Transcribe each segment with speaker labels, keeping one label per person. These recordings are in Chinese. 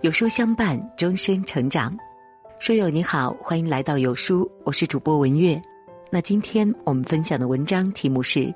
Speaker 1: 有书相伴，终身成长。书友你好，欢迎来到有书，我是主播文月。那今天我们分享的文章题目是《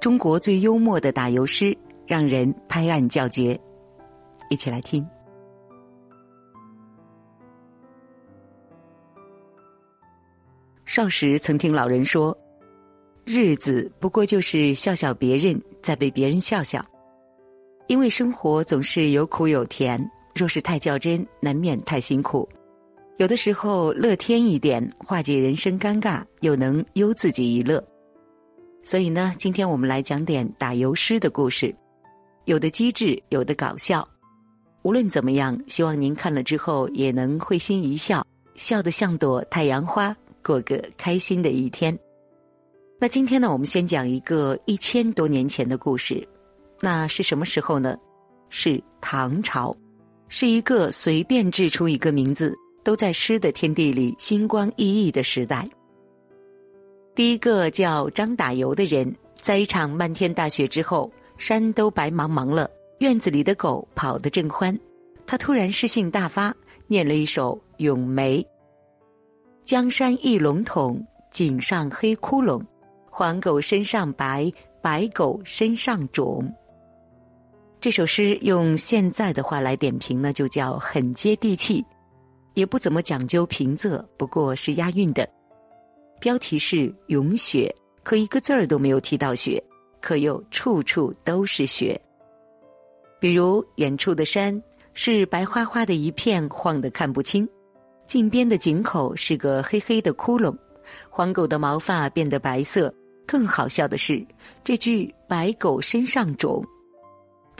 Speaker 1: 中国最幽默的打油诗》，让人拍案叫绝。一起来听。少时曾听老人说，日子不过就是笑笑别人，再被别人笑笑。因为生活总是有苦有甜，若是太较真，难免太辛苦。有的时候乐天一点，化解人生尴尬，又能悠自己一乐。所以呢，今天我们来讲点打油诗的故事，有的机智，有的搞笑。无论怎么样，希望您看了之后也能会心一笑，笑得像朵太阳花，过个开心的一天。那今天呢，我们先讲一个一千多年前的故事。那是什么时候呢？是唐朝，是一个随便制出一个名字都在诗的天地里星光熠熠的时代。第一个叫张打油的人，在一场漫天大雪之后，山都白茫茫了，院子里的狗跑得正欢，他突然诗兴大发，念了一首《咏梅》：江山一笼统，井上黑窟窿，黄狗身上白，白狗身上肿。这首诗用现在的话来点评呢，就叫很接地气，也不怎么讲究平仄，不过是押韵的。标题是“咏雪”，可一个字儿都没有提到雪，可又处处都是雪。比如远处的山是白花花的一片，晃得看不清；近边的井口是个黑黑的窟窿，黄狗的毛发变得白色。更好笑的是，这句“白狗身上肿”。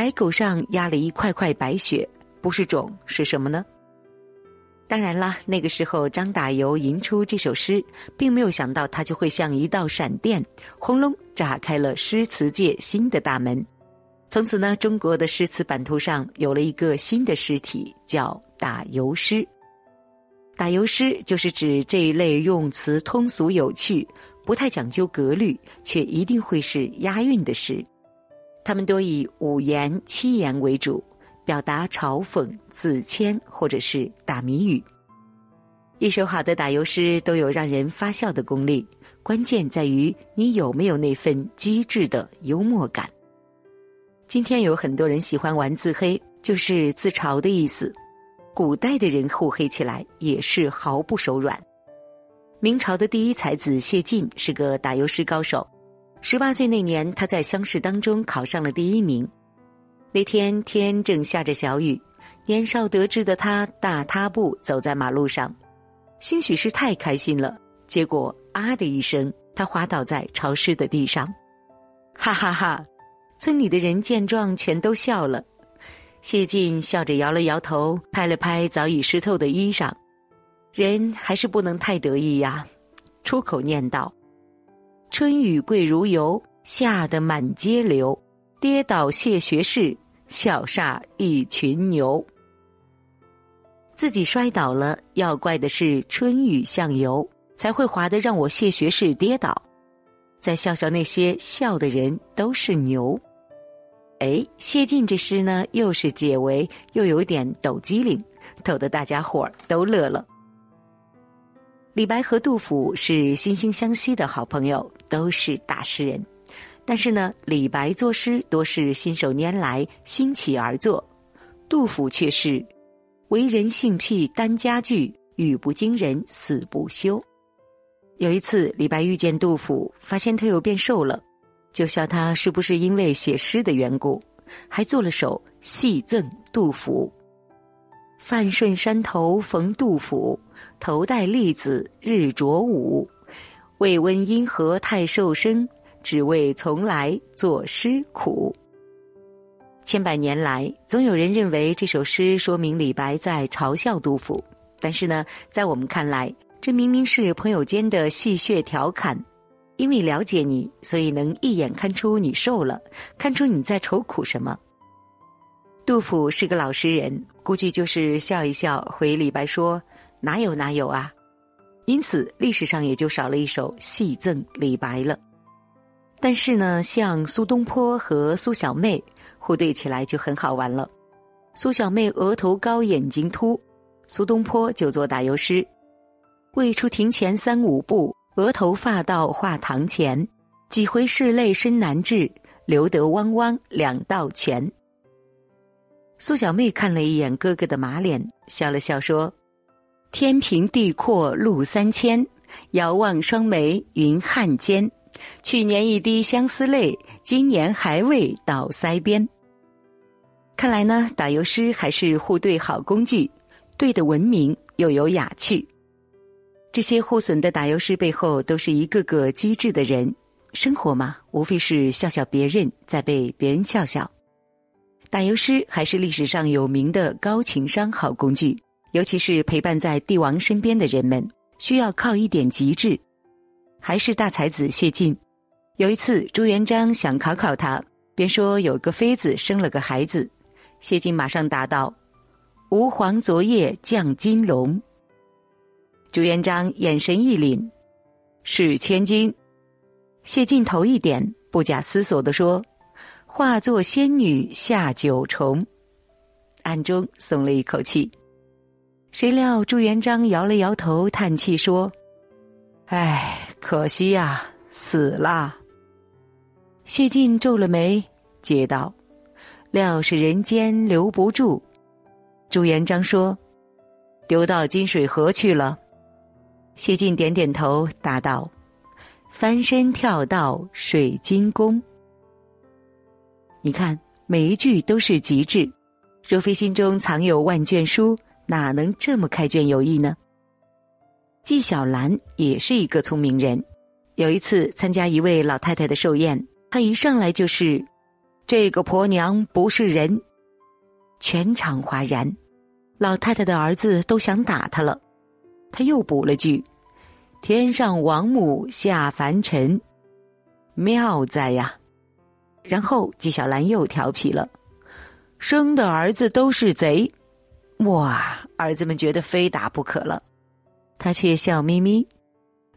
Speaker 1: 白狗上压了一块块白雪，不是种是什么呢？当然啦，那个时候张打油吟出这首诗，并没有想到它就会像一道闪电，轰隆炸开了诗词界新的大门。从此呢，中国的诗词版图上有了一个新的诗体，叫打油诗。打油诗就是指这一类用词通俗有趣、不太讲究格律，却一定会是押韵的诗。他们多以五言、七言为主，表达嘲讽、自谦或者是打谜语。一首好的打油诗都有让人发笑的功力，关键在于你有没有那份机智的幽默感。今天有很多人喜欢玩自黑，就是自嘲的意思。古代的人互黑起来也是毫不手软。明朝的第一才子谢晋是个打油诗高手。十八岁那年，他在乡试当中考上了第一名。那天天正下着小雨，年少得志的他大踏步走在马路上，兴许是太开心了，结果啊的一声，他滑倒在潮湿的地上。哈哈哈！村里的人见状全都笑了。谢晋笑着摇了摇头，拍了拍早已湿透的衣裳。人还是不能太得意呀，出口念道。春雨贵如油，下得满街流。跌倒谢学士，笑煞一群牛。自己摔倒了，要怪的是春雨像油，才会滑得让我谢学士跌倒。再笑笑那些笑的人都是牛。哎，谢晋这诗呢，又是解围，又有点抖机灵，逗得大家伙儿都乐了。李白和杜甫是惺惺相惜的好朋友，都是大诗人。但是呢，李白作诗多是信手拈来、兴起而作，杜甫却是为人性癖单家具，语不惊人死不休。有一次，李白遇见杜甫，发现他又变瘦了，就笑他是不是因为写诗的缘故，还做了首戏赠杜甫。范顺山头逢杜甫，头戴笠子日着午。未闻因何太瘦身，只为从来作诗苦。千百年来，总有人认为这首诗说明李白在嘲笑杜甫，但是呢，在我们看来，这明明是朋友间的戏谑调侃。因为了解你，所以能一眼看出你瘦了，看出你在愁苦什么。杜甫是个老实人，估计就是笑一笑，回李白说：“哪有哪有啊！”因此历史上也就少了一首戏赠李白了。但是呢，像苏东坡和苏小妹互对起来就很好玩了。苏小妹额头高，眼睛凸，苏东坡就做打油诗。未出庭前三五步，额头发到画堂前。几回拭泪深难治，留得汪汪两道泉。苏小妹看了一眼哥哥的马脸，笑了笑说：“天平地阔路三千，遥望双眉云汉间。去年一滴相思泪，今年还未到腮边。”看来呢，打油诗还是互对好工具，对的文明又有雅趣。这些互损的打油诗背后，都是一个个机智的人。生活嘛，无非是笑笑别人，再被别人笑笑。打油诗还是历史上有名的高情商好工具，尤其是陪伴在帝王身边的人们，需要靠一点极致。还是大才子谢晋，有一次朱元璋想考考他，便说有个妃子生了个孩子，谢晋马上答道：“吾皇昨夜降金龙。”朱元璋眼神一凛，是千金。谢晋头一点，不假思索地说：“化作仙女下九重。”暗中松了一口气。谁料朱元璋摇了摇头，叹气说：“唉，可惜呀，死了。”谢晋皱了眉，接道：“料是人间留不住。”朱元璋说：“丢到金水河去了。”谢晋点点头，答道。翻身跳到水晶宫。你看，每一句都是极致。若非心中藏有万卷书，哪能这么开卷有益呢？纪晓岚也是一个聪明人。有一次参加一位老太太的寿宴，他一上来就是：“这个婆娘不是人。”全场哗然，老太太的儿子都想打他了。他又补了句。天上王母下凡尘，妙哉呀！然后纪晓岚又调皮了，生的儿子都是贼，哇！儿子们觉得非打不可了，他却笑眯眯，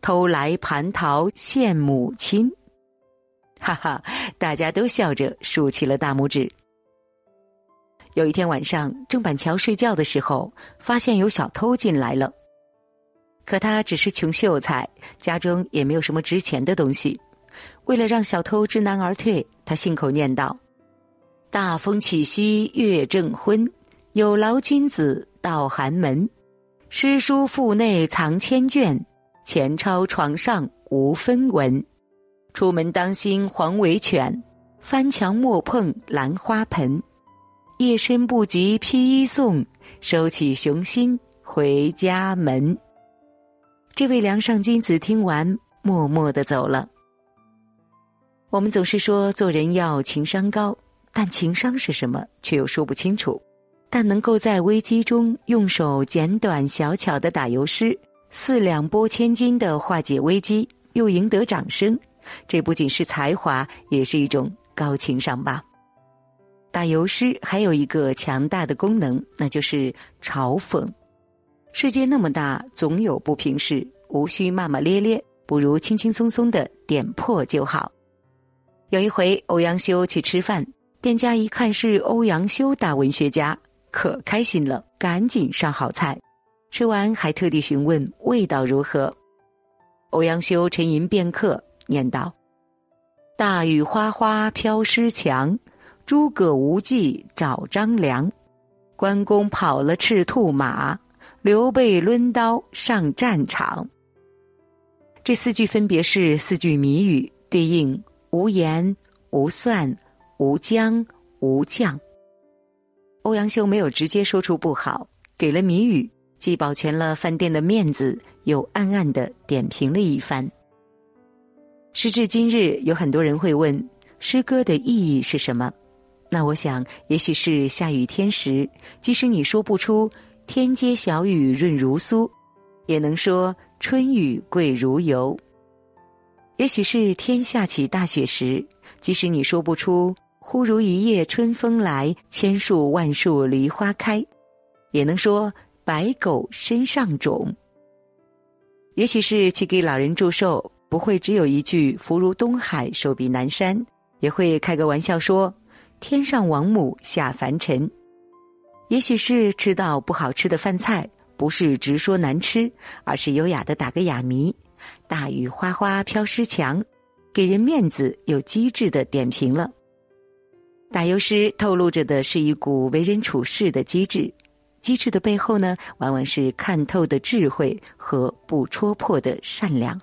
Speaker 1: 偷来蟠桃献母亲，哈哈！大家都笑着竖起了大拇指。有一天晚上，郑板桥睡觉的时候，发现有小偷进来了。可他只是穷秀才，家中也没有什么值钱的东西。为了让小偷知难而退，他信口念道：“大风起兮月正昏，有劳君子到寒门。诗书腹内藏千卷，钱钞床上无分文。出门当心黄尾犬，翻墙莫碰兰花盆。夜深不及披衣送，收起雄心回家门。”这位梁上君子听完，默默的走了。我们总是说做人要情商高，但情商是什么，却又说不清楚。但能够在危机中用手简短小巧的打油诗，四两拨千斤的化解危机，又赢得掌声，这不仅是才华，也是一种高情商吧。打油诗还有一个强大的功能，那就是嘲讽。世界那么大，总有不平事，无需骂骂咧咧，不如轻轻松松的点破就好。有一回，欧阳修去吃饭，店家一看是欧阳修大文学家，可开心了，赶紧上好菜。吃完还特地询问味道如何。欧阳修沉吟片刻，念道：“大雨哗哗飘湿墙，诸葛无忌找张良，关公跑了赤兔马。”刘备抡刀上战场。这四句分别是四句谜语，对应无盐、无蒜、无姜、无酱。欧阳修没有直接说出不好，给了谜语，既保全了饭店的面子，又暗暗的点评了一番。时至今日，有很多人会问诗歌的意义是什么？那我想，也许是下雨天时，即使你说不出。天街小雨润如酥，也能说春雨贵如油。也许是天下起大雪时，即使你说不出“忽如一夜春风来，千树万树梨花开”，也能说“白狗身上肿”。也许是去给老人祝寿，不会只有一句“福如东海，寿比南山”，也会开个玩笑说“天上王母下凡尘”。也许是吃到不好吃的饭菜，不是直说难吃，而是优雅的打个哑谜。大雨哗哗飘湿墙，给人面子又机智的点评了。打油诗透露着的是一股为人处事的机智，机智的背后呢，往往是看透的智慧和不戳破的善良。